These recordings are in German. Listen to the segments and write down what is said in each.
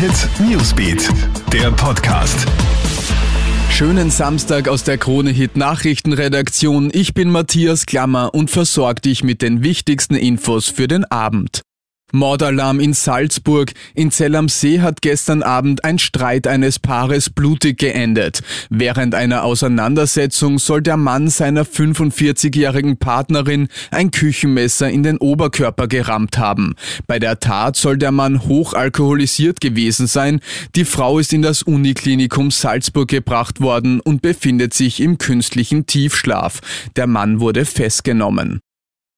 Hit Newsbeat, der Podcast. Schönen Samstag aus der Krone Hit Nachrichtenredaktion. Ich bin Matthias Klammer und versorge dich mit den wichtigsten Infos für den Abend. Mordalarm in Salzburg. In Zell am See hat gestern Abend ein Streit eines Paares blutig geendet. Während einer Auseinandersetzung soll der Mann seiner 45-jährigen Partnerin ein Küchenmesser in den Oberkörper gerammt haben. Bei der Tat soll der Mann hochalkoholisiert gewesen sein. Die Frau ist in das Uniklinikum Salzburg gebracht worden und befindet sich im künstlichen Tiefschlaf. Der Mann wurde festgenommen.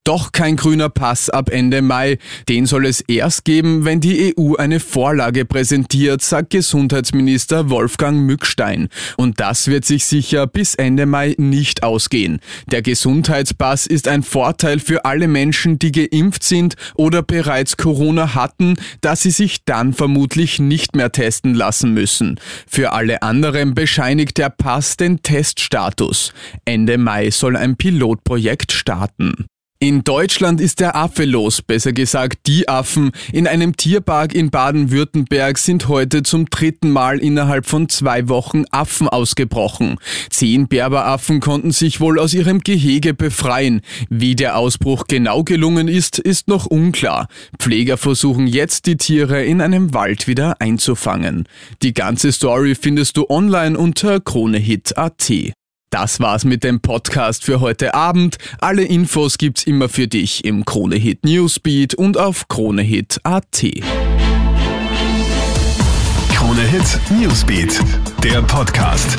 Doch kein grüner Pass ab Ende Mai. Den soll es erst geben, wenn die EU eine Vorlage präsentiert, sagt Gesundheitsminister Wolfgang Mückstein. Und das wird sich sicher bis Ende Mai nicht ausgehen. Der Gesundheitspass ist ein Vorteil für alle Menschen, die geimpft sind oder bereits Corona hatten, da sie sich dann vermutlich nicht mehr testen lassen müssen. Für alle anderen bescheinigt der Pass den Teststatus. Ende Mai soll ein Pilotprojekt starten. In Deutschland ist der Affe los, besser gesagt die Affen. In einem Tierpark in Baden-Württemberg sind heute zum dritten Mal innerhalb von zwei Wochen Affen ausgebrochen. Zehn Berberaffen konnten sich wohl aus ihrem Gehege befreien. Wie der Ausbruch genau gelungen ist, ist noch unklar. Pfleger versuchen jetzt die Tiere in einem Wald wieder einzufangen. Die ganze Story findest du online unter kronehit.at. Das war's mit dem Podcast für heute Abend. Alle Infos gibt's immer für dich im Kronehit Newsbeat und auf kronehit.at. Kronehit Newsbeat, der Podcast.